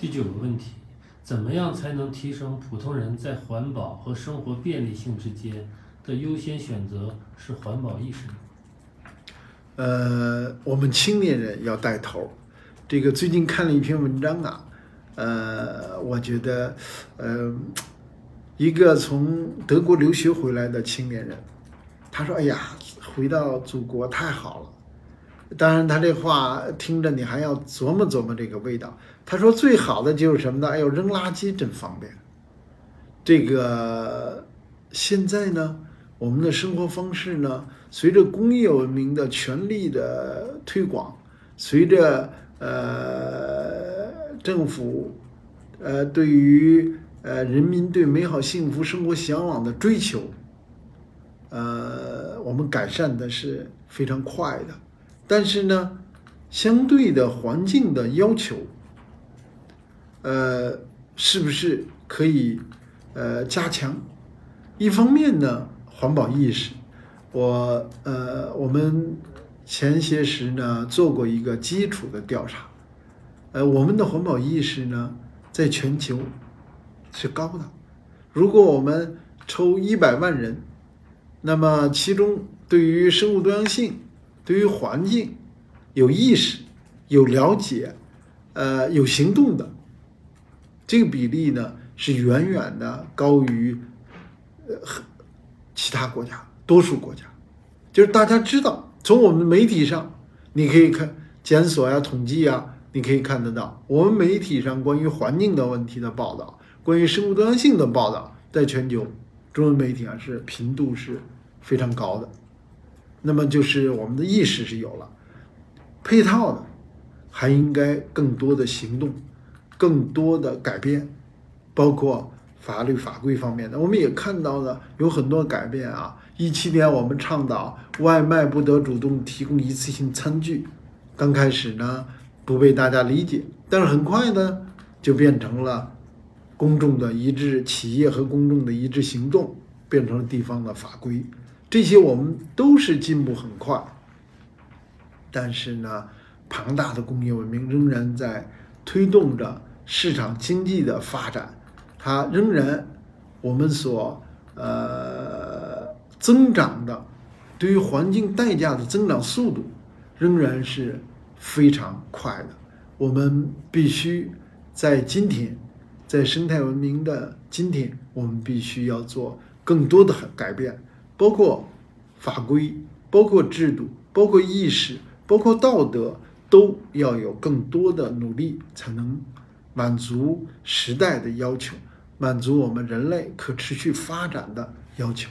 第九个问题，怎么样才能提升普通人在环保和生活便利性之间的优先选择是环保意识呢？呃，我们青年人要带头。这个最近看了一篇文章啊，呃，我觉得，呃，一个从德国留学回来的青年人，他说：“哎呀，回到祖国太好了。”当然，他这话听着你还要琢磨琢磨这个味道。他说：“最好的就是什么呢？哎呦，扔垃圾真方便。这个现在呢，我们的生活方式呢，随着工业文明的全力的推广，随着呃政府呃对于呃人民对美好幸福生活向往的追求，呃，我们改善的是非常快的。但是呢，相对的环境的要求。”呃，是不是可以呃加强？一方面呢，环保意识，我呃我们前些时呢做过一个基础的调查，呃，我们的环保意识呢在全球是高的。如果我们抽一百万人，那么其中对于生物多样性、对于环境有意识、有了解、呃有行动的。这个比例呢是远远的高于呃其他国家多数国家，就是大家知道，从我们媒体上你可以看检索呀、统计呀，你可以看得到，我们媒体上关于环境的问题的报道，关于生物多样性的报道，在全球中文媒体啊是频度是非常高的。那么就是我们的意识是有了，配套的还应该更多的行动。更多的改变，包括法律法规方面的，我们也看到了有很多改变啊。一七年我们倡导外卖不得主动提供一次性餐具，刚开始呢不被大家理解，但是很快呢就变成了公众的一致，企业和公众的一致行动，变成了地方的法规。这些我们都是进步很快，但是呢，庞大的工业文明仍然在推动着。市场经济的发展，它仍然我们所呃增长的，对于环境代价的增长速度仍然是非常快的。我们必须在今天，在生态文明的今天，我们必须要做更多的改变，包括法规、包括制度、包括意识、包括道德，都要有更多的努力才能。满足时代的要求，满足我们人类可持续发展的要求。